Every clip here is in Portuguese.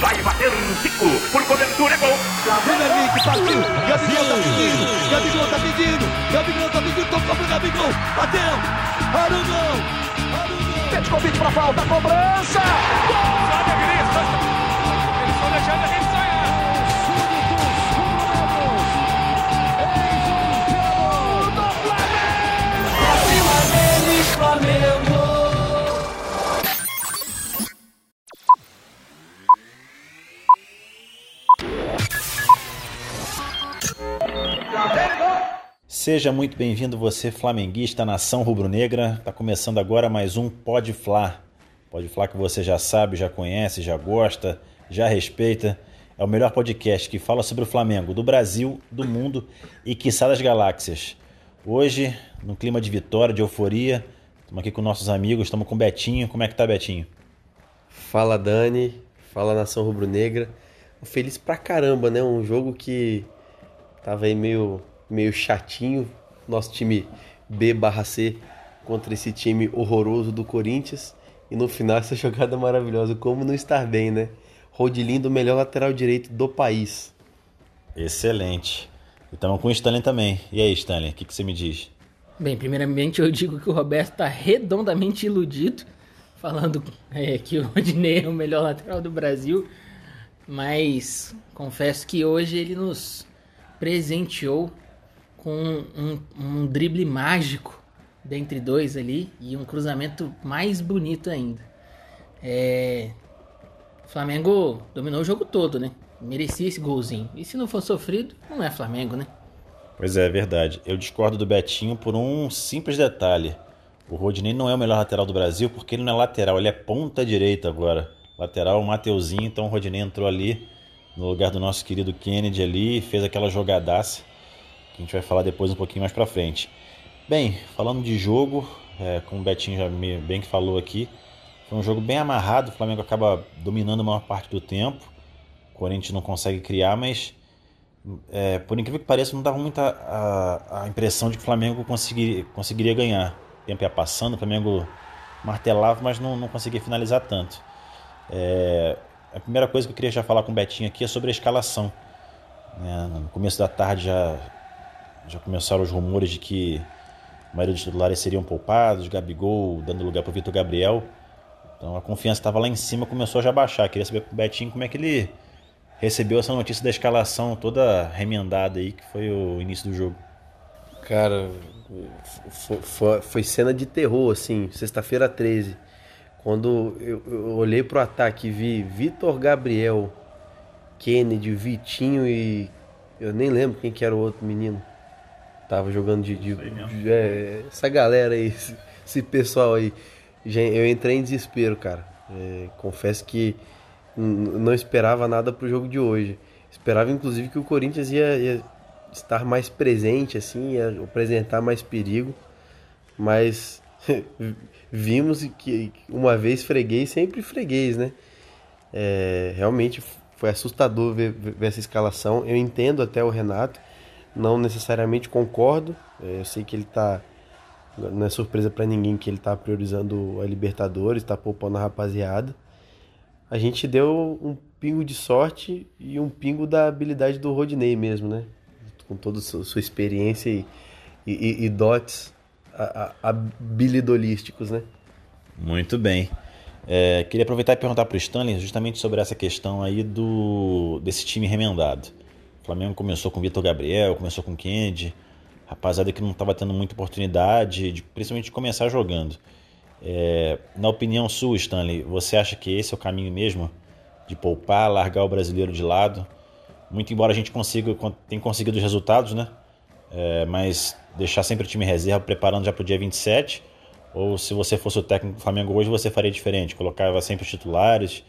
Vai bater um Zico. Por cobertura é gol. Vem Henrique, partiu. Gabigol tá pedindo. Gabigol tá pedindo. Gabigol tá pedindo. Tocou pro Gabigol. Bateu. Arugão. Arugão. Petkovic pra falta. Cobrança. Gol! Seja muito bem-vindo você, flamenguista, nação rubro-negra. Está começando agora mais um Pode Fla. Pode que você já sabe, já conhece, já gosta, já respeita. É o melhor podcast que fala sobre o Flamengo do Brasil, do mundo e quiçá das galáxias. Hoje, no clima de vitória, de euforia, estamos aqui com nossos amigos, estamos com Betinho. Como é que tá, Betinho? Fala, Dani. Fala, nação rubro-negra. Feliz pra caramba, né? Um jogo que tava aí meio meio chatinho, nosso time B barra C contra esse time horroroso do Corinthians. E no final essa jogada maravilhosa, como não estar bem, né? Rodilindo, o melhor lateral direito do país. Excelente. E estamos com o Stanley também. E aí, Stanley, o que, que você me diz? Bem, primeiramente eu digo que o Roberto está redondamente iludido, falando é, que o Rodinei é o melhor lateral do Brasil, mas confesso que hoje ele nos presenteou com um, um drible mágico dentre dois ali e um cruzamento mais bonito ainda. É... O Flamengo dominou o jogo todo, né? Merecia esse golzinho. E se não for sofrido, não é Flamengo, né? Pois é, é verdade. Eu discordo do Betinho por um simples detalhe. O Rodinei não é o melhor lateral do Brasil porque ele não é lateral, ele é ponta direita agora. Lateral, o Mateuzinho, então o Rodinei entrou ali no lugar do nosso querido Kennedy ali e fez aquela jogadaça que a gente vai falar depois um pouquinho mais para frente. Bem, falando de jogo, é, como o Betinho já me, bem que falou aqui, foi um jogo bem amarrado, o Flamengo acaba dominando a maior parte do tempo, o Corinthians não consegue criar, mas é, por incrível que pareça, não dava muita a, a impressão de que o Flamengo conseguiria, conseguiria ganhar. O tempo ia passando, o Flamengo martelava, mas não, não conseguia finalizar tanto. É, a primeira coisa que eu queria já falar com o Betinho aqui é sobre a escalação. É, no começo da tarde já já começaram os rumores de que a maioria dos titulares seriam poupados, Gabigol dando lugar para o Vitor Gabriel. Então a confiança estava lá em cima, começou a já baixar. Queria saber com o Betinho como é que ele recebeu essa notícia da escalação toda remendada aí, que foi o início do jogo. Cara, foi cena de terror, assim, sexta-feira 13. Quando eu, eu olhei pro ataque e vi Vitor Gabriel, Kennedy, Vitinho e. Eu nem lembro quem que era o outro menino. Tava jogando de. de, de é, essa galera aí, esse, esse, pessoal aí. Eu entrei em desespero, cara. É, confesso que não esperava nada pro jogo de hoje. Esperava inclusive que o Corinthians ia, ia estar mais presente, assim, ia apresentar mais perigo. Mas vimos que uma vez freguês, sempre freguês, né? É, realmente foi assustador ver, ver essa escalação. Eu entendo até o Renato não necessariamente concordo. É, eu sei que ele está não é surpresa para ninguém que ele está priorizando a Libertadores, está poupando a rapaziada. A gente deu um pingo de sorte e um pingo da habilidade do Rodney mesmo, né? Com toda a sua experiência e, e, e dotes habilidolísticos, né? Muito bem. É, queria aproveitar e perguntar para o Stanley justamente sobre essa questão aí do desse time remendado. Flamengo começou com Vitor Gabriel, começou com Kennedy, rapaziada que não estava tendo muita oportunidade, de, principalmente de começar jogando. É, na opinião sua, Stanley, você acha que esse é o caminho mesmo? De poupar, largar o brasileiro de lado? Muito embora a gente consiga, tenha conseguido os resultados, né? É, mas deixar sempre o time reserva preparando já para o dia 27? Ou se você fosse o técnico do Flamengo hoje, você faria diferente? Colocava sempre os titulares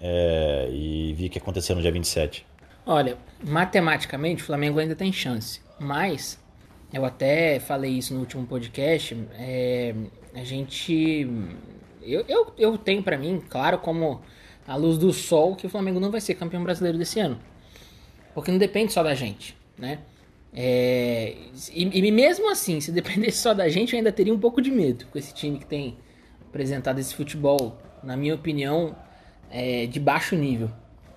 é, e via o que aconteceu no dia 27? Olha, matematicamente o Flamengo ainda tem chance, mas eu até falei isso no último podcast. É, a gente. Eu, eu, eu tenho para mim, claro, como a luz do sol, que o Flamengo não vai ser campeão brasileiro desse ano. Porque não depende só da gente, né? É, e, e, mesmo assim, se dependesse só da gente, eu ainda teria um pouco de medo com esse time que tem apresentado esse futebol, na minha opinião, é, de baixo nível.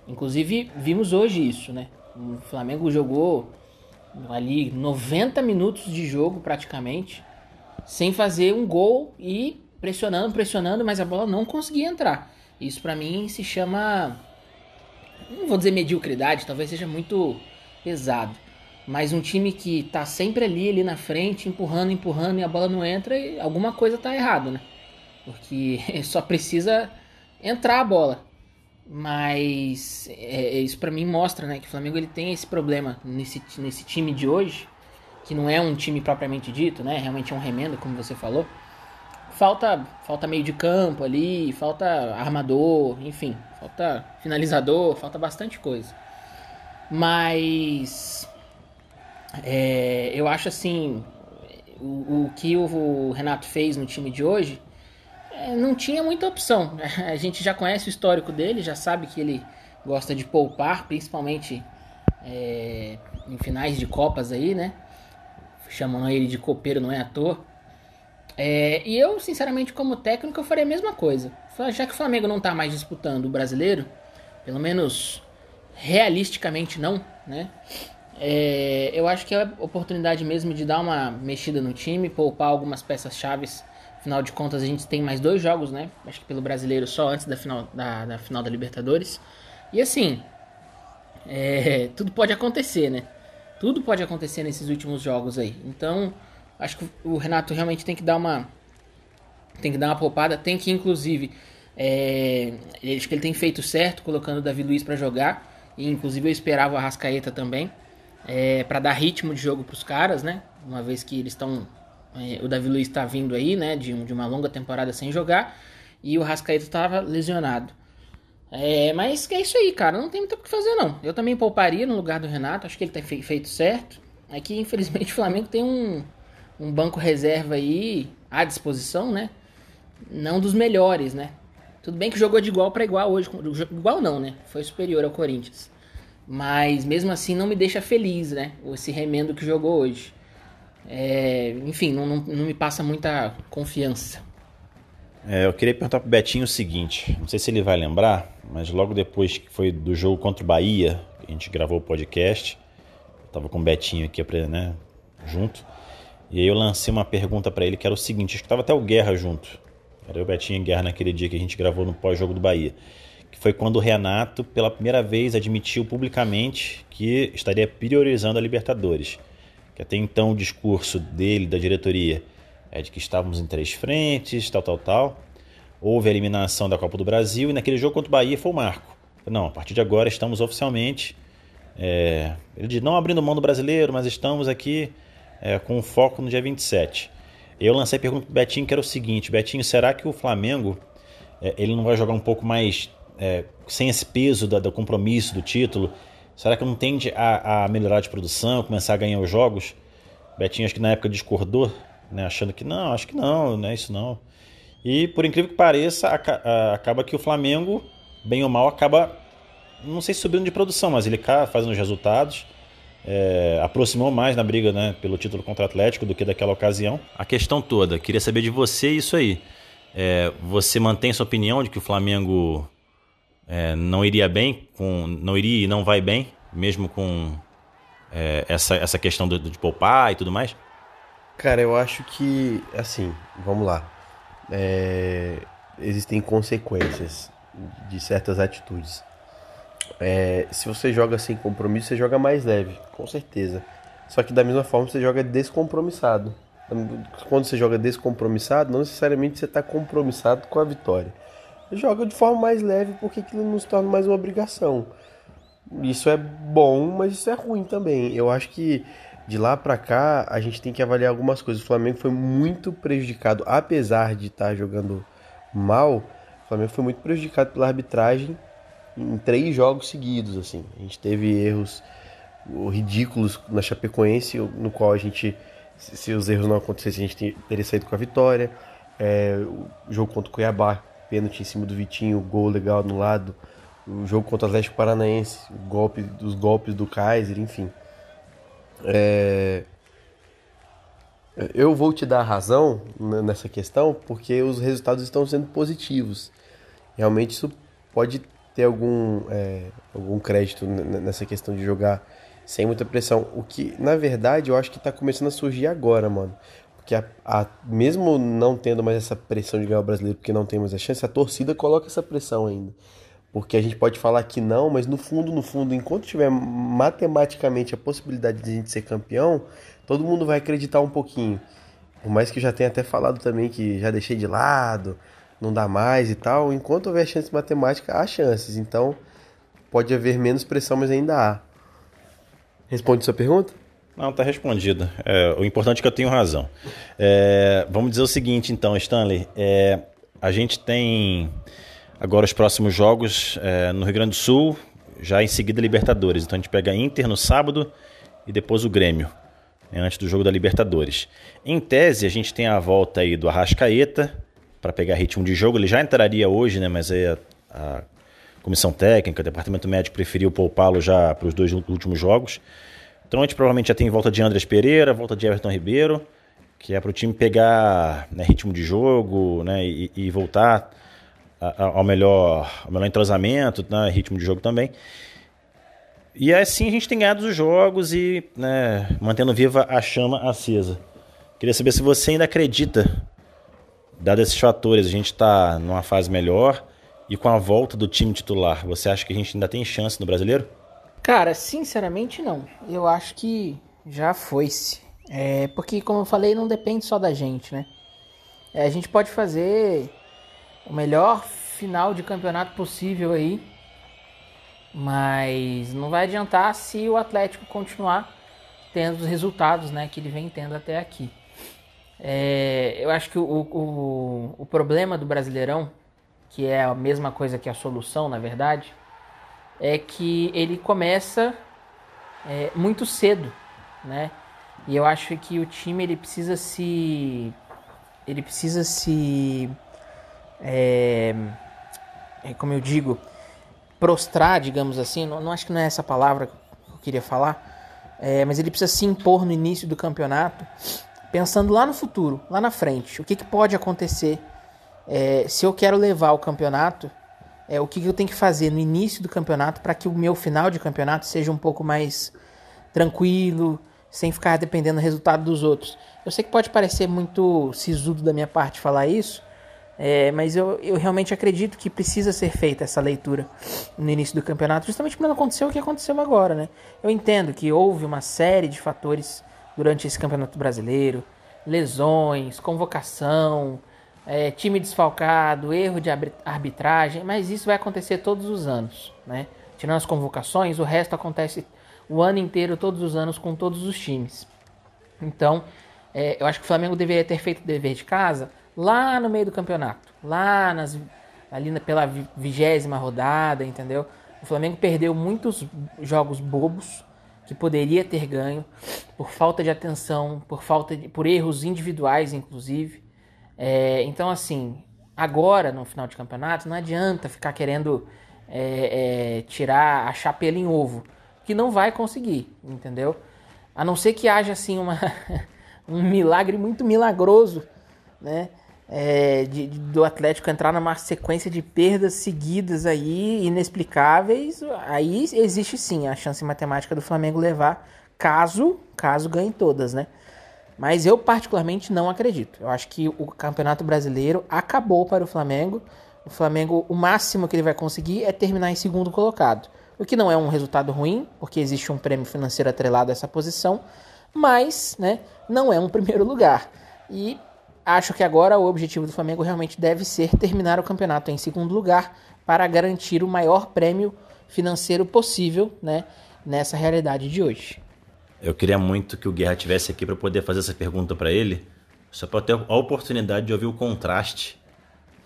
Inclusive, vimos hoje isso, né? O Flamengo jogou ali 90 minutos de jogo praticamente, sem fazer um gol e pressionando, pressionando, mas a bola não conseguia entrar. Isso para mim se chama não vou dizer mediocridade, talvez seja muito pesado, mas um time que tá sempre ali, ali na frente, empurrando, empurrando e a bola não entra, e alguma coisa tá errado, né? Porque só precisa entrar a bola. Mas é, é isso para mim mostra, né, que o Flamengo ele tem esse problema nesse, nesse time de hoje, que não é um time propriamente dito, né? Realmente é um remendo, como você falou. Falta, falta meio de campo ali, falta armador, enfim, falta finalizador, falta bastante coisa. Mas é, eu acho assim, o, o que o Renato fez no time de hoje não tinha muita opção. A gente já conhece o histórico dele, já sabe que ele gosta de poupar, principalmente é, em finais de Copas aí, né? Chamando ele de copeiro, não é à toa. É, e eu, sinceramente, como técnico, eu faria a mesma coisa. Já que o Flamengo não está mais disputando o brasileiro, pelo menos realisticamente não, né? É, eu acho que é a oportunidade mesmo de dar uma mexida no time, poupar algumas peças chaves Afinal de contas, a gente tem mais dois jogos, né? Acho que pelo brasileiro só antes da final da, da final da Libertadores. E assim, é, tudo pode acontecer, né? Tudo pode acontecer nesses últimos jogos aí. Então, acho que o Renato realmente tem que dar uma tem que dar uma poupada, tem que inclusive é, acho que ele tem feito certo colocando o Davi Luiz para jogar e inclusive eu esperava o Arrascaeta também é, para dar ritmo de jogo para os caras, né? Uma vez que eles estão o Davi Luiz está vindo aí, né, de, de uma longa temporada sem jogar, e o Rascaeta estava lesionado. É, mas é isso aí, cara, não tem muito o que fazer não. Eu também pouparia no lugar do Renato, acho que ele tem feito certo. É que infelizmente o Flamengo tem um, um banco reserva aí à disposição, né? Não dos melhores, né? Tudo bem que jogou de igual para igual hoje, igual não, né? Foi superior ao Corinthians. Mas mesmo assim não me deixa feliz, né? Esse remendo que jogou hoje. É, enfim, não, não, não, me passa muita confiança. É, eu queria perguntar pro Betinho o seguinte: não sei se ele vai lembrar, mas logo depois que foi do jogo contra o Bahia, a gente gravou o podcast, eu tava com o Betinho aqui né, junto, e aí eu lancei uma pergunta para ele que era o seguinte: acho que tava até o Guerra junto. Era o Betinho e Guerra naquele dia que a gente gravou no pós-jogo do Bahia. Que foi quando o Renato, pela primeira vez, admitiu publicamente que estaria priorizando a Libertadores que até então o discurso dele, da diretoria, é de que estávamos em três frentes, tal, tal, tal. Houve a eliminação da Copa do Brasil e naquele jogo contra o Bahia foi o marco. Não, a partir de agora estamos oficialmente. É, ele diz, não abrindo mão do brasileiro, mas estamos aqui é, com foco no dia 27. Eu lancei a pergunta para o Betinho que era o seguinte: Betinho, será que o Flamengo é, ele não vai jogar um pouco mais é, sem esse peso do compromisso, do título? Será que não tende a, a melhorar de produção, começar a ganhar os jogos? Betinho acho que na época discordou, né, achando que não, acho que não, não é isso não. E por incrível que pareça, acaba que o Flamengo, bem ou mal, acaba, não sei se subindo de produção, mas ele cá fazendo os resultados. É, aproximou mais na briga né, pelo título contra o Atlético do que daquela ocasião. A questão toda, queria saber de você isso aí. É, você mantém sua opinião de que o Flamengo é, não iria bem, com, não iria e não vai bem, mesmo com é, essa, essa questão do, de poupar e tudo mais? Cara, eu acho que, assim, vamos lá. É, existem consequências de certas atitudes. É, se você joga sem compromisso, você joga mais leve, com certeza. Só que da mesma forma você joga descompromissado. Quando você joga descompromissado, não necessariamente você está compromissado com a vitória joga de forma mais leve porque aquilo não se torna mais uma obrigação. Isso é bom, mas isso é ruim também. Eu acho que de lá para cá a gente tem que avaliar algumas coisas. O Flamengo foi muito prejudicado, apesar de estar tá jogando mal. O Flamengo foi muito prejudicado pela arbitragem em três jogos seguidos. Assim, a gente teve erros ridículos na Chapecoense, no qual a gente, se os erros não acontecessem, a gente teria saído com a vitória. É, o jogo contra o Cuiabá, pênalti em cima do Vitinho, gol legal no lado. O jogo contra o Atlético Paranaense, o golpe dos golpes do Kaiser, enfim. É... Eu vou te dar razão nessa questão porque os resultados estão sendo positivos. Realmente isso pode ter algum, é, algum crédito nessa questão de jogar sem muita pressão. O que, na verdade, eu acho que tá começando a surgir agora, mano. Porque a, a, mesmo não tendo mais essa pressão de ganhar o brasileiro, porque não tem mais a chance, a torcida coloca essa pressão ainda. Porque a gente pode falar que não, mas no fundo, no fundo, enquanto tiver matematicamente a possibilidade de a gente ser campeão, todo mundo vai acreditar um pouquinho. Por mais que eu já tenha até falado também que já deixei de lado, não dá mais e tal. Enquanto houver chance matemática, há chances. Então, pode haver menos pressão, mas ainda há. Responde sua pergunta? Não, está respondido. É, o importante é que eu tenho razão. É, vamos dizer o seguinte, então, Stanley. É, a gente tem agora os próximos jogos é, no Rio Grande do Sul, já em seguida Libertadores. Então a gente pega Inter no sábado e depois o Grêmio, né, antes do jogo da Libertadores. Em tese, a gente tem a volta aí do Arrascaeta para pegar ritmo de jogo. Ele já entraria hoje, né? Mas aí a, a comissão técnica, o departamento médico preferiu poupá-lo já para os dois últimos jogos. Então a gente provavelmente já tem volta de Andrés Pereira, volta de Everton Ribeiro, que é para o time pegar né, ritmo de jogo né, e, e voltar ao melhor, ao melhor entrosamento, né, ritmo de jogo também. E assim a gente tem ganhado os jogos e né, mantendo viva a chama acesa. Queria saber se você ainda acredita, dados esses fatores, a gente está numa fase melhor e com a volta do time titular, você acha que a gente ainda tem chance no brasileiro? Cara, sinceramente não. Eu acho que já foi-se. É, porque, como eu falei, não depende só da gente, né? É, a gente pode fazer o melhor final de campeonato possível aí, mas não vai adiantar se o Atlético continuar tendo os resultados né, que ele vem tendo até aqui. É, eu acho que o, o, o problema do Brasileirão que é a mesma coisa que a solução, na verdade, é que ele começa é, muito cedo, né? E eu acho que o time ele precisa se, ele precisa se, é, é, como eu digo, prostrar, digamos assim. Não, não, acho que não é essa palavra que eu queria falar, é, mas ele precisa se impor no início do campeonato, pensando lá no futuro, lá na frente, o que, que pode acontecer é, se eu quero levar o campeonato, é, o que, que eu tenho que fazer no início do campeonato para que o meu final de campeonato seja um pouco mais tranquilo, sem ficar dependendo do resultado dos outros. Eu sei que pode parecer muito sisudo da minha parte falar isso, é, mas eu, eu realmente acredito que precisa ser feita essa leitura no início do campeonato, justamente para não acontecer o que aconteceu agora. Né? Eu entendo que houve uma série de fatores durante esse campeonato brasileiro, lesões, convocação, é, time desfalcado, erro de arbitragem, mas isso vai acontecer todos os anos, né? Tirando as convocações, o resto acontece o ano inteiro, todos os anos, com todos os times. Então, é, eu acho que o Flamengo deveria ter feito o dever de casa lá no meio do campeonato, lá nas, ali pela vigésima rodada, entendeu? O Flamengo perdeu muitos jogos bobos que poderia ter ganho por falta de atenção, por falta de, por erros individuais, inclusive. É, então, assim, agora no final de campeonato, não adianta ficar querendo é, é, tirar a chapela em ovo, que não vai conseguir, entendeu? A não ser que haja assim uma, um milagre muito milagroso, né? É, de, de, do Atlético entrar numa sequência de perdas seguidas aí, inexplicáveis, aí existe sim a chance matemática do Flamengo levar, caso, caso ganhe todas, né? Mas eu particularmente não acredito. Eu acho que o Campeonato Brasileiro acabou para o Flamengo. O Flamengo, o máximo que ele vai conseguir é terminar em segundo colocado. O que não é um resultado ruim, porque existe um prêmio financeiro atrelado a essa posição, mas né, não é um primeiro lugar. E acho que agora o objetivo do Flamengo realmente deve ser terminar o campeonato em segundo lugar para garantir o maior prêmio financeiro possível né, nessa realidade de hoje. Eu queria muito que o Guerra tivesse aqui para poder fazer essa pergunta para ele, só para ter a oportunidade de ouvir o contraste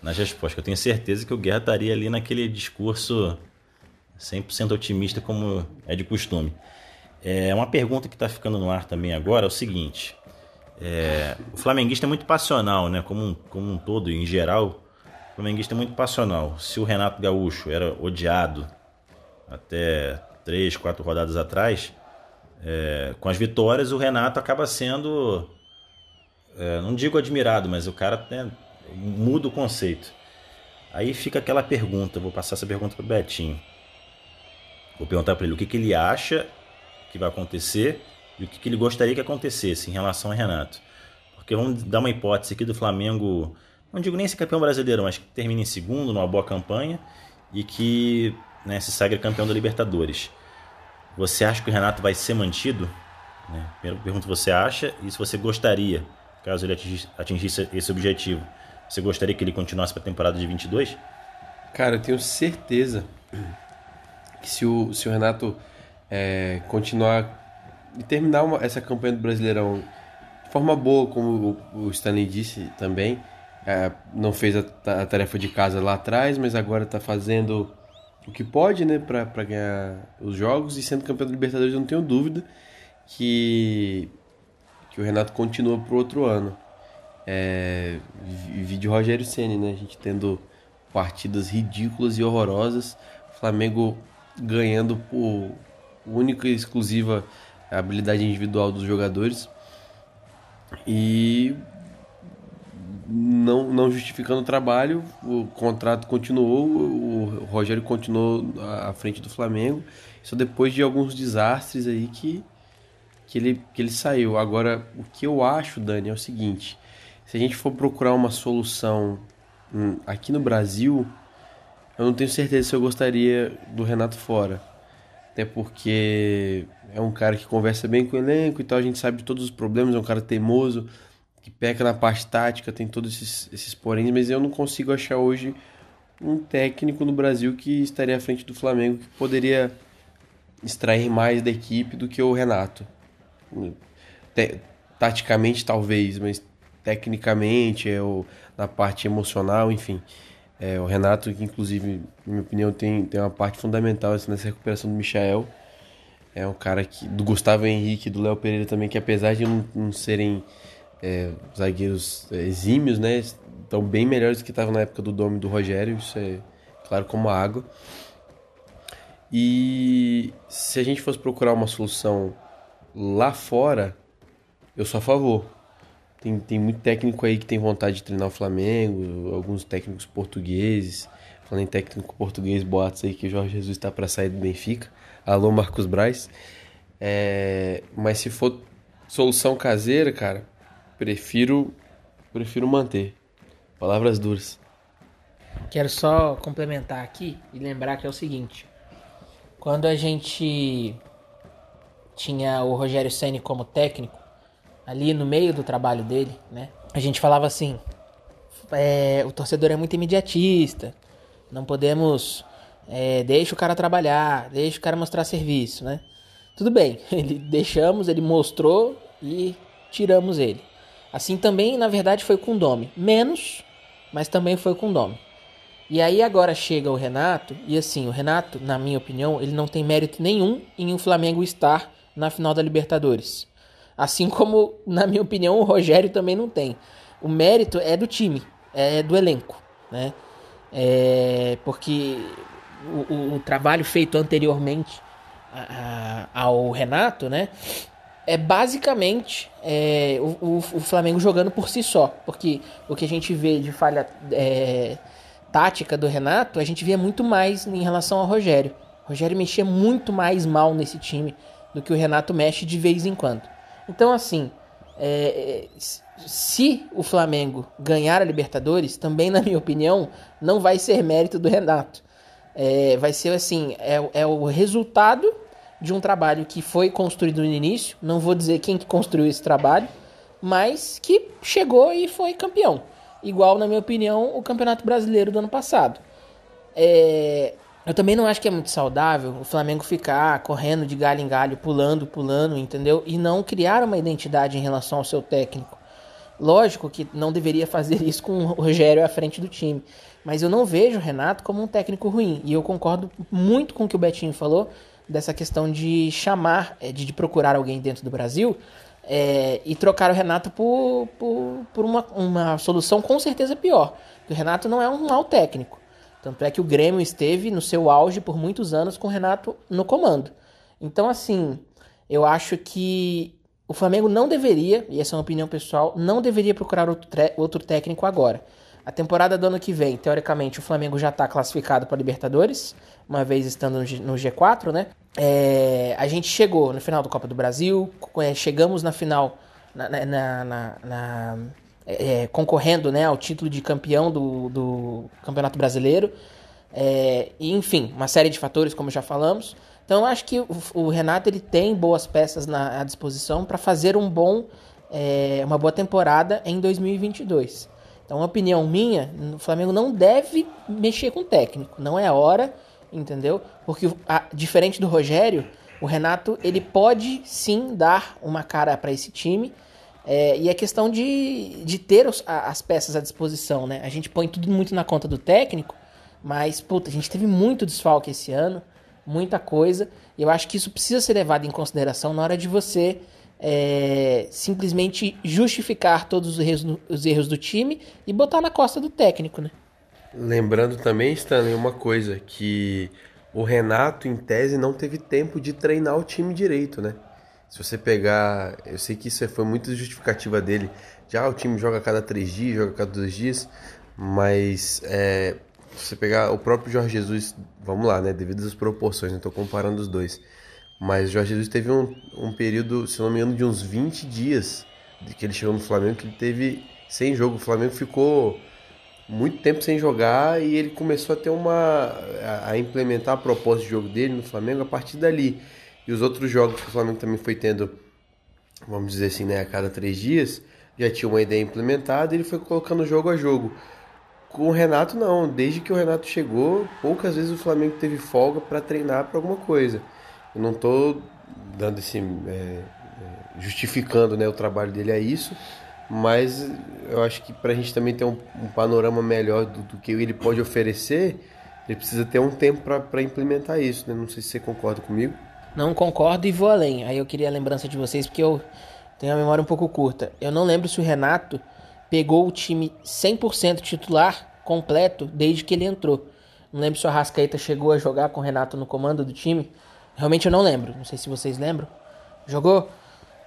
nas respostas. Eu tenho certeza que o Guerra estaria ali naquele discurso 100% otimista, como é de costume. É uma pergunta que está ficando no ar também agora é o seguinte: é, o flamenguista é muito passional, né? Como um, como um todo, em geral, o flamenguista é muito passional. Se o Renato Gaúcho era odiado até três, quatro rodadas atrás, é, com as vitórias, o Renato acaba sendo, é, não digo admirado, mas o cara né, muda o conceito. Aí fica aquela pergunta, vou passar essa pergunta para o Betinho. Vou perguntar para ele o que, que ele acha que vai acontecer e o que, que ele gostaria que acontecesse em relação a Renato. Porque vamos dar uma hipótese aqui do Flamengo, não digo nem ser campeão brasileiro, mas que termine em segundo, numa boa campanha e que né, se sagre campeão da Libertadores. Você acha que o Renato vai ser mantido? Né? Primeiro pergunto você acha e se você gostaria, caso ele atingisse esse objetivo, você gostaria que ele continuasse para a temporada de 22? Cara, eu tenho certeza que se o, se o Renato é, continuar e terminar uma, essa campanha do Brasileirão de forma boa, como o, o Stanley disse também, é, não fez a, a, tarefa de casa lá atrás, mas agora está fazendo o que pode, né, para ganhar os jogos e sendo campeão da Libertadores, eu não tenho dúvida que que o Renato continua pro outro ano. É, vídeo Rogério Ceni, né, a gente tendo partidas ridículas e horrorosas, Flamengo ganhando por única e exclusiva habilidade individual dos jogadores e não, não justificando o trabalho, o contrato continuou, o Rogério continuou à frente do Flamengo, só depois de alguns desastres aí que, que, ele, que ele saiu. Agora, o que eu acho, Dani, é o seguinte: se a gente for procurar uma solução hum, aqui no Brasil, eu não tenho certeza se eu gostaria do Renato fora. Até porque é um cara que conversa bem com o elenco e tal, a gente sabe todos os problemas, é um cara teimoso, que peca na parte tática, tem todos esses, esses porém, mas eu não consigo achar hoje um técnico no Brasil que estaria à frente do Flamengo que poderia extrair mais da equipe do que o Renato. taticamente talvez, mas tecnicamente, é o, na parte emocional, enfim. É, o Renato, que inclusive, na minha opinião, tem, tem uma parte fundamental assim, nessa recuperação do Michael. É um cara que. do Gustavo Henrique, do Léo Pereira também, que apesar de não, não serem é, zagueiros é, exímios, né? Estão bem melhores do que estavam na época do Dome do Rogério, isso é claro como água. E se a gente fosse procurar uma solução lá fora, eu sou a favor. Tem, tem muito técnico aí que tem vontade de treinar o Flamengo, alguns técnicos portugueses. Falando em técnico português, boatos aí que o Jorge Jesus está para sair do Benfica. Alô, Marcos Braz. É, mas se for solução caseira, cara, prefiro prefiro manter. Palavras duras. Quero só complementar aqui e lembrar que é o seguinte: quando a gente tinha o Rogério Ceni como técnico, ali no meio do trabalho dele, né? A gente falava assim: é, o torcedor é muito imediatista, não podemos é, deixa o cara trabalhar, deixa o cara mostrar serviço, né? Tudo bem, ele deixamos, ele mostrou e tiramos ele. Assim também, na verdade, foi com o Domi. Menos, mas também foi com o Domi. E aí agora chega o Renato, e assim, o Renato, na minha opinião, ele não tem mérito nenhum em o Flamengo estar na final da Libertadores. Assim como, na minha opinião, o Rogério também não tem. O mérito é do time, é do elenco, né? É porque o, o, o trabalho feito anteriormente a, a, ao Renato, né? É basicamente é, o, o, o, Flamengo jogando por si só. Porque o que a gente vê de falha é, tática do Renato, a gente via muito mais em relação ao Rogério. O Rogério mexia muito mais mal nesse time do que o Renato mexe de vez em quando. Então, assim, é, se o Flamengo ganhar a Libertadores, também, na minha opinião, não vai ser mérito do Renato. É, vai ser assim, é, é o resultado de um trabalho que foi construído no início, não vou dizer quem que construiu esse trabalho, mas que chegou e foi campeão. Igual, na minha opinião, o Campeonato Brasileiro do ano passado. É... Eu também não acho que é muito saudável o Flamengo ficar correndo de galho em galho, pulando, pulando, entendeu? E não criar uma identidade em relação ao seu técnico. Lógico que não deveria fazer isso com o Rogério à frente do time. Mas eu não vejo o Renato como um técnico ruim. E eu concordo muito com o que o Betinho falou dessa questão de chamar, é, de, de procurar alguém dentro do Brasil é, e trocar o Renato por, por, por uma, uma solução com certeza pior. O Renato não é um mau técnico. Tanto é que o Grêmio esteve no seu auge por muitos anos com o Renato no comando. Então, assim, eu acho que o Flamengo não deveria, e essa é uma opinião pessoal, não deveria procurar outro, outro técnico agora. A temporada do ano que vem, teoricamente, o Flamengo já está classificado para Libertadores, uma vez estando no G4, né? É, a gente chegou no final do Copa do Brasil, é, chegamos na final, na, na, na, na é, concorrendo né, ao título de campeão do, do Campeonato Brasileiro. É, e, enfim, uma série de fatores, como já falamos. Então, eu acho que o, o Renato ele tem boas peças na, à disposição para fazer um bom, é, uma boa temporada em 2022. Então, uma opinião minha, o Flamengo não deve mexer com o técnico. Não é a hora, entendeu? Porque, a, diferente do Rogério, o Renato ele pode sim dar uma cara para esse time. É, e é questão de, de ter os, a, as peças à disposição, né? A gente põe tudo muito na conta do técnico, mas, puta, a gente teve muito desfalque esse ano, muita coisa. E eu acho que isso precisa ser levado em consideração na hora de você é, simplesmente justificar todos os erros, os erros do time e botar na costa do técnico, né? Lembrando também, Stanley, uma coisa, que o Renato, em tese, não teve tempo de treinar o time direito, né? Se você pegar, eu sei que isso foi muito justificativa dele, já ah, o time joga a cada três dias, joga a cada dois dias, mas é, se você pegar o próprio Jorge Jesus, vamos lá, né? Devido às proporções, não estou comparando os dois. Mas Jorge Jesus teve um, um período, se não me engano, de uns 20 dias de que ele chegou no Flamengo, que ele teve sem jogo. O Flamengo ficou muito tempo sem jogar e ele começou a ter uma. a, implementar a proposta de jogo dele no Flamengo a partir dali. E os outros jogos que o Flamengo também foi tendo, vamos dizer assim, né, a cada três dias, já tinha uma ideia implementada e ele foi colocando jogo a jogo. Com o Renato, não. Desde que o Renato chegou, poucas vezes o Flamengo teve folga para treinar para alguma coisa. Eu não estou dando esse. É, é, justificando né, o trabalho dele a isso, mas eu acho que para a gente também ter um, um panorama melhor do, do, que ele pode oferecer, ele precisa ter um tempo para implementar isso. Né? Não sei se você concorda comigo. Não concordo e vou além. Aí eu queria a lembrança de vocês, porque eu tenho a memória um pouco curta. Eu não lembro se o Renato pegou o time 100% titular completo desde que ele entrou. Não lembro se o Arrascaeta chegou a jogar com o Renato no comando do time. Realmente eu não lembro. Não sei se vocês lembram. Jogou?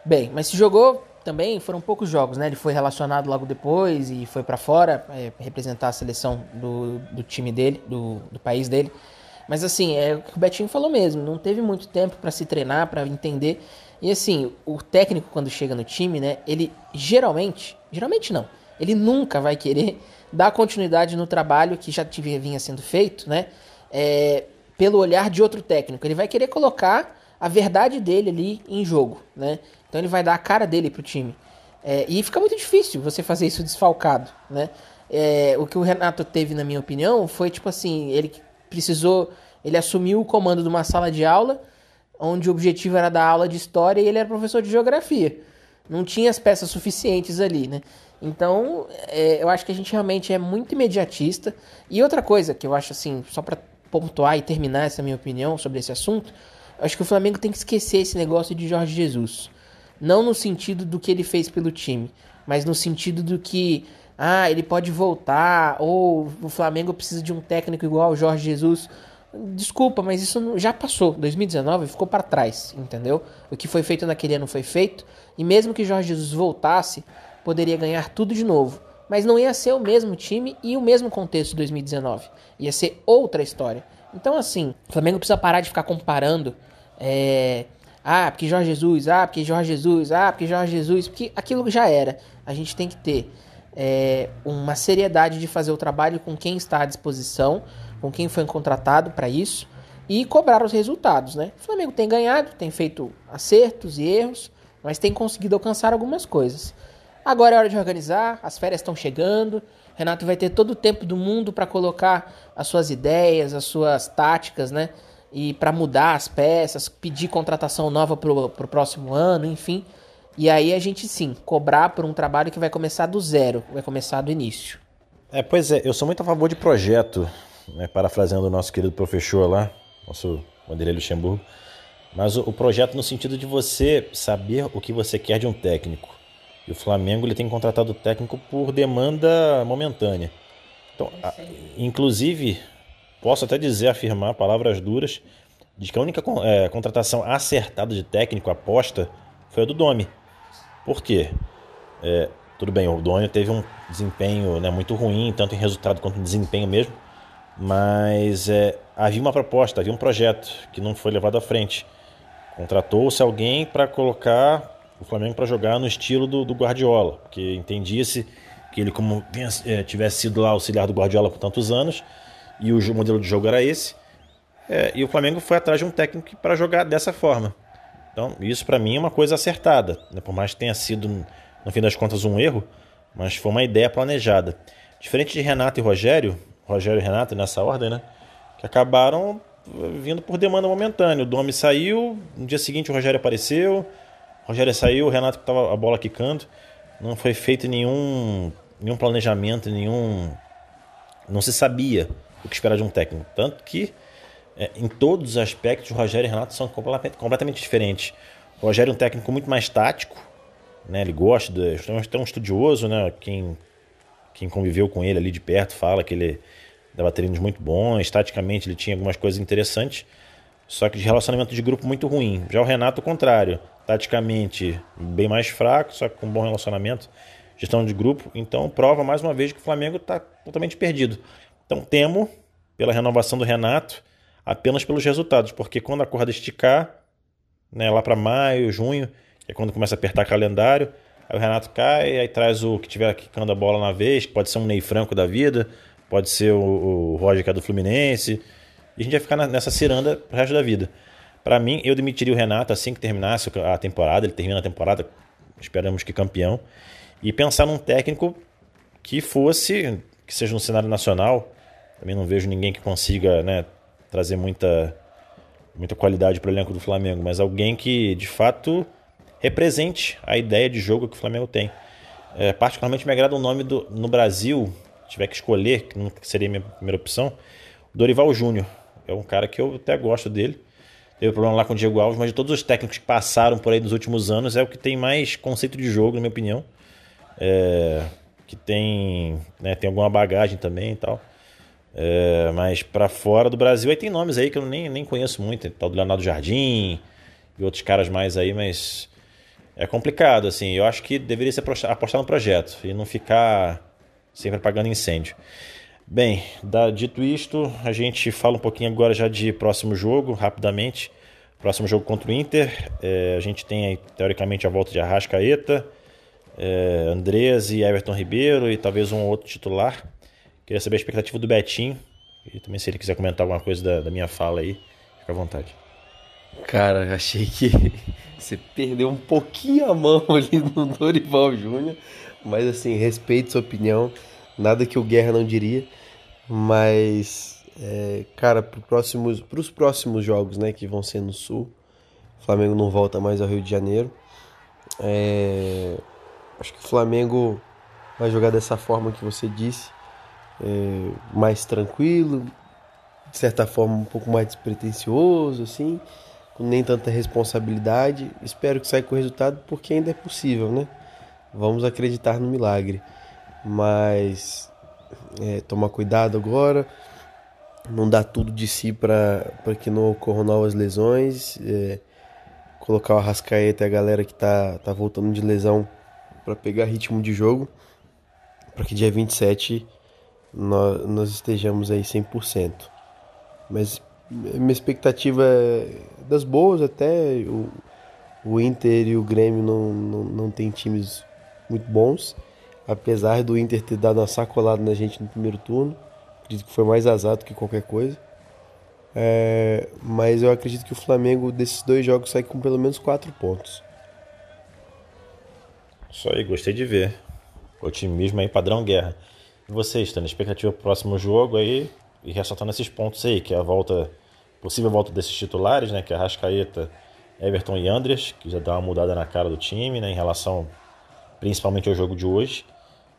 Bem, mas se jogou também foram poucos jogos, né? Ele foi relacionado logo depois e foi para fora é, representar a seleção do, do time dele, do, do país dele. Mas assim, é o que o Betinho falou mesmo, não teve muito tempo para se treinar, para entender. E assim, o técnico quando chega no time, né, ele geralmente, geralmente não, ele nunca vai querer dar continuidade no trabalho que já vinha sendo feito, né, é, pelo olhar de outro técnico. Ele vai querer colocar a verdade dele ali em jogo, né. Então ele vai dar a cara dele pro time. É, e fica muito difícil você fazer isso desfalcado, né. É, o que o Renato teve, na minha opinião, foi tipo assim, ele precisou. Ele assumiu o comando de uma sala de aula, onde o objetivo era dar aula de história e ele era professor de geografia. Não tinha as peças suficientes ali, né? Então, é, eu acho que a gente realmente é muito imediatista. E outra coisa que eu acho assim, só para pontuar e terminar essa minha opinião sobre esse assunto, acho que o Flamengo tem que esquecer esse negócio de Jorge Jesus. Não no sentido do que ele fez pelo time, mas no sentido do que ah, ele pode voltar, ou o Flamengo precisa de um técnico igual o Jorge Jesus. Desculpa, mas isso já passou. 2019 ficou para trás, entendeu? O que foi feito naquele ano foi feito, e mesmo que Jorge Jesus voltasse, poderia ganhar tudo de novo. Mas não ia ser o mesmo time e o mesmo contexto de 2019. Ia ser outra história. Então, assim, o Flamengo precisa parar de ficar comparando. É, ah, porque Jorge Jesus, ah, porque Jorge Jesus, ah, porque Jorge Jesus, porque aquilo já era. A gente tem que ter é, uma seriedade de fazer o trabalho com quem está à disposição, com quem foi contratado para isso e cobrar os resultados, né? O Flamengo tem ganhado, tem feito acertos e erros, mas tem conseguido alcançar algumas coisas. Agora é hora de organizar, as férias estão chegando. Renato vai ter todo o tempo do mundo para colocar as suas ideias, as suas táticas, né? E para mudar as peças, pedir contratação nova para o próximo ano, enfim. E aí a gente sim, cobrar por um trabalho que vai começar do zero, vai começar do início. É, pois é, eu sou muito a favor de projeto, né, parafraseando o nosso querido professor lá, nosso Wanderlei Luxemburgo, mas o, o, projeto no sentido de você saber o que você quer de um técnico. E o Flamengo ele tem contratado o técnico por demanda momentânea. Então, a, inclusive, posso até dizer, afirmar palavras duras, de que a única é, contratação acertada de técnico aposta foi a do Domi. Por quê? É, Tudo bem, o Dônio teve um desempenho né, muito ruim, tanto em resultado quanto em desempenho mesmo, mas é, havia uma proposta, havia um projeto que não foi levado à frente. Contratou-se alguém para colocar o Flamengo para jogar no estilo do, do Guardiola, porque entendia-se que ele, como é, tivesse sido lá auxiliar do Guardiola por tantos anos, e o modelo de jogo era esse, é, e o Flamengo foi atrás de um técnico para jogar dessa forma. Então, isso para mim é uma coisa acertada, né? por mais que tenha sido, no fim das contas, um erro, mas foi uma ideia planejada. Diferente de Renato e Rogério, Rogério e Renato nessa ordem, né? Que acabaram vindo por demanda momentânea. O Domi saiu, no dia seguinte o Rogério apareceu, Rogério saiu, o Renato estava a bola quicando. Não foi feito nenhum, nenhum planejamento, nenhum. Não se sabia o que esperar de um técnico. Tanto que, é, em todos os aspectos, o Rogério e o Renato são completamente, diferentes. O Rogério é um técnico muito mais tático, né? ele gosta, de, é um estudioso, né? quem, quem conviveu com ele ali de perto fala que ele dava treinos muito bons, taticamente ele tinha algumas coisas interessantes, só que de relacionamento de grupo muito ruim. Já o Renato, o contrário, taticamente bem mais fraco, só que com bom relacionamento, gestão de grupo, então prova mais uma vez que o Flamengo está totalmente perdido. Então temo pela renovação do Renato apenas pelos resultados, porque quando a corda esticar, né, lá para maio, junho, que é quando começa a apertar calendário, aí o Renato cai, aí traz o que tiver quicando a bola na vez, que pode ser um Ney Franco da vida, pode ser o, o Roger que é do Fluminense, e a gente vai ficar nessa ciranda pro resto da vida. Para mim, eu demitiria o Renato assim que terminasse a temporada, ele termina a temporada, esperamos que campeão, e pensar num técnico que fosse, que seja no cenário nacional, também não vejo ninguém que consiga né, trazer muita, muita qualidade para o elenco do Flamengo, mas alguém que de fato represente a ideia de jogo que o Flamengo tem. É, particularmente me agrada o nome do, no Brasil, tiver que escolher, que seria a minha primeira opção, Dorival Júnior. É um cara que eu até gosto dele. Teve problema lá com o Diego Alves, mas de todos os técnicos que passaram por aí nos últimos anos, é o que tem mais conceito de jogo, na minha opinião. É, que tem, né, tem alguma bagagem também e tal. É, mas para fora do Brasil aí tem nomes aí que eu nem, nem conheço muito. Tal do Leonardo Jardim e outros caras mais aí, mas é complicado, assim. Eu acho que deveria ser apostar no projeto e não ficar sempre apagando incêndio. Bem, dito isto, a gente fala um pouquinho agora já de próximo jogo, rapidamente. Próximo jogo contra o Inter. É, a gente tem aí, teoricamente, a volta de Arrascaeta, é, Andrés e Everton Ribeiro e talvez um outro titular. Queria saber a expectativa do Betinho. E também se ele quiser comentar alguma coisa da, da minha fala aí, fica à vontade. Cara, achei que você perdeu um pouquinho a mão ali no Dorival Júnior. Mas assim, respeito sua opinião. Nada que o Guerra não diria. Mas, é, cara, para próximos, os próximos jogos né, que vão ser no Sul, o Flamengo não volta mais ao Rio de Janeiro. É, acho que o Flamengo vai jogar dessa forma que você disse, é, mais tranquilo, de certa forma um pouco mais despretensioso, assim, com nem tanta responsabilidade. Espero que saia com resultado porque ainda é possível, né? Vamos acreditar no milagre. Mas é, tomar cuidado agora, não dar tudo de si para que não ocorram novas lesões. É, colocar o Arrascaeta e a galera que tá, tá voltando de lesão para pegar ritmo de jogo, para que dia 27 nós, nós estejamos aí 100%. Mas minha expectativa é das boas até. O, o Inter e o Grêmio não, não, não tem times muito bons. Apesar do Inter ter dado uma sacolada na gente no primeiro turno. Acredito que foi mais azar do que qualquer coisa. É, mas eu acredito que o Flamengo desses dois jogos sai com pelo menos quatro pontos. Isso aí, gostei de ver. Otimismo aí, padrão guerra. E vocês, estão na expectativa pro próximo jogo aí e ressaltando esses pontos aí, que é a volta, possível volta desses titulares, né? Que é Rascaeta, Everton e Andreas, que já dá uma mudada na cara do time, né? Em relação principalmente ao jogo de hoje.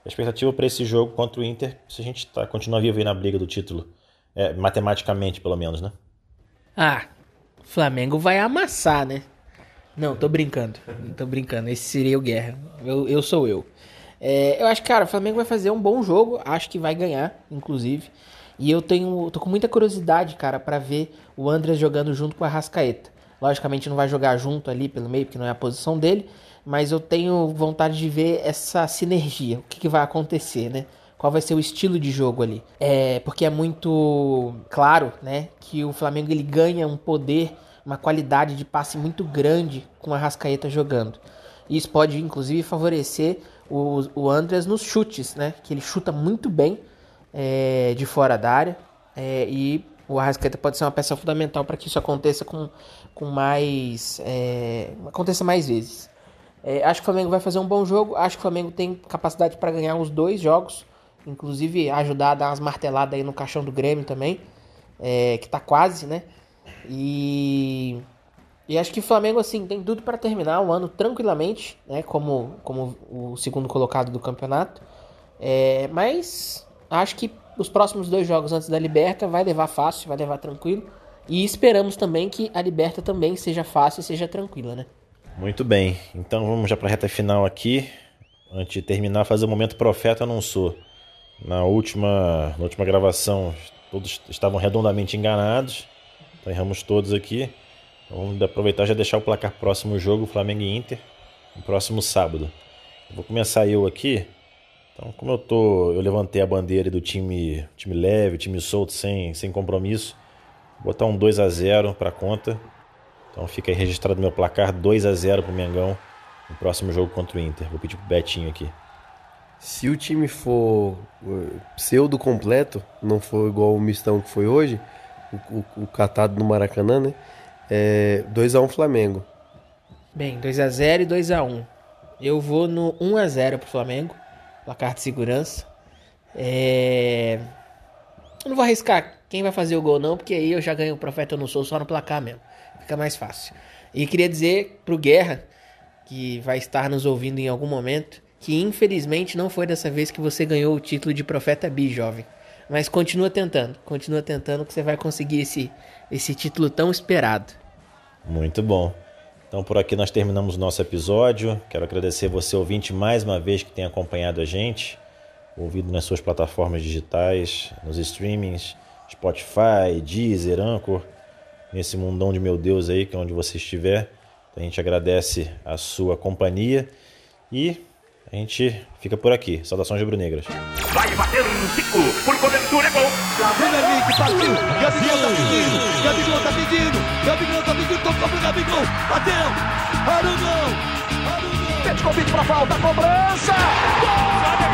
A expectativa para esse jogo contra o Inter, se a gente tá, continua vivo aí na briga do título, é, matematicamente pelo menos, né? Ah, Flamengo vai amassar, né? Não, tô brincando. Tô brincando. Esse seria o Guerra. Eu, eu sou eu. É, eu acho que, cara, o Flamengo vai fazer um bom jogo. Acho que vai ganhar, inclusive. E eu tenho. tô com muita curiosidade, cara, para ver o Andrés jogando junto com a Rascaeta. Logicamente não vai jogar junto ali pelo meio, porque não é a posição dele. Mas eu tenho vontade de ver essa sinergia, o que, que vai acontecer, né? Qual vai ser o estilo de jogo ali? É porque é muito claro, né, que o Flamengo ele ganha um poder, uma qualidade de passe muito grande com a Rascaeta jogando. Isso pode inclusive favorecer o, o Andreas nos chutes, né? Que ele chuta muito bem é, de fora da área é, e o Arrascaeta pode ser uma peça fundamental para que isso aconteça com, com mais. É, aconteça mais vezes. É, acho que o Flamengo vai fazer um bom jogo. Acho que o Flamengo tem capacidade para ganhar os dois jogos. Inclusive ajudar a dar umas marteladas aí no caixão do Grêmio também. É, que tá quase, né? E. E acho que o Flamengo, assim, tem tudo para terminar o ano tranquilamente, né? Como, como o segundo colocado do campeonato. É, mas acho que os próximos dois jogos antes da Liberta vai levar fácil, vai levar tranquilo. E esperamos também que a Liberta também seja fácil e seja tranquila, né? Muito bem. Então vamos já para a reta final aqui. Antes de terminar, fazer o momento profeta não sou. Na última, na última gravação, todos estavam redondamente enganados. Então erramos todos aqui. Então, vamos aproveitar e já deixar o placar próximo jogo, Flamengo e Inter, no próximo sábado. vou começar eu aqui. Então, como eu tô, eu levantei a bandeira do time, time leve, time solto, sem, sem compromisso. Vou botar um 2 a 0 para conta. Então fica aí registrado meu placar 2 a 0 pro Mengão no próximo jogo contra o Inter. Vou pedir pro Betinho aqui. Se o time for uh, pseudo completo, não for igual o mistão que foi hoje, o, o, o catado no Maracanã, né? É 2x1 Flamengo. Bem, 2x0 e 2x1. Eu vou no 1x0 pro Flamengo placar de segurança. É... Eu não vou arriscar quem vai fazer o gol não, porque aí eu já ganho o Profeta Eu Não Sou só no placar mesmo. Fica mais fácil. E queria dizer pro Guerra, que vai estar nos ouvindo em algum momento, que infelizmente não foi dessa vez que você ganhou o título de Profeta Bi, jovem. Mas continua tentando, continua tentando que você vai conseguir esse, esse título tão esperado. Muito bom. Então por aqui nós terminamos o nosso episódio. Quero agradecer você ouvinte mais uma vez que tem acompanhado a gente, ouvido nas suas plataformas digitais, nos streamings, Spotify, Deezer, Anchor, nesse mundão de meu Deus aí, que é onde você estiver. A gente agradece a sua companhia e a gente fica por aqui. Saudações rubro-negras. Vai bater um Zico, por cobertura é gol. Vem Henrique, partiu. Gabigol tá pedindo. Gabigol tá pedindo. Gabigol tá pedindo. Tocou pro Gabigol. Bateu. Arugão. Arugão. Pra falta, cobrança. Gol!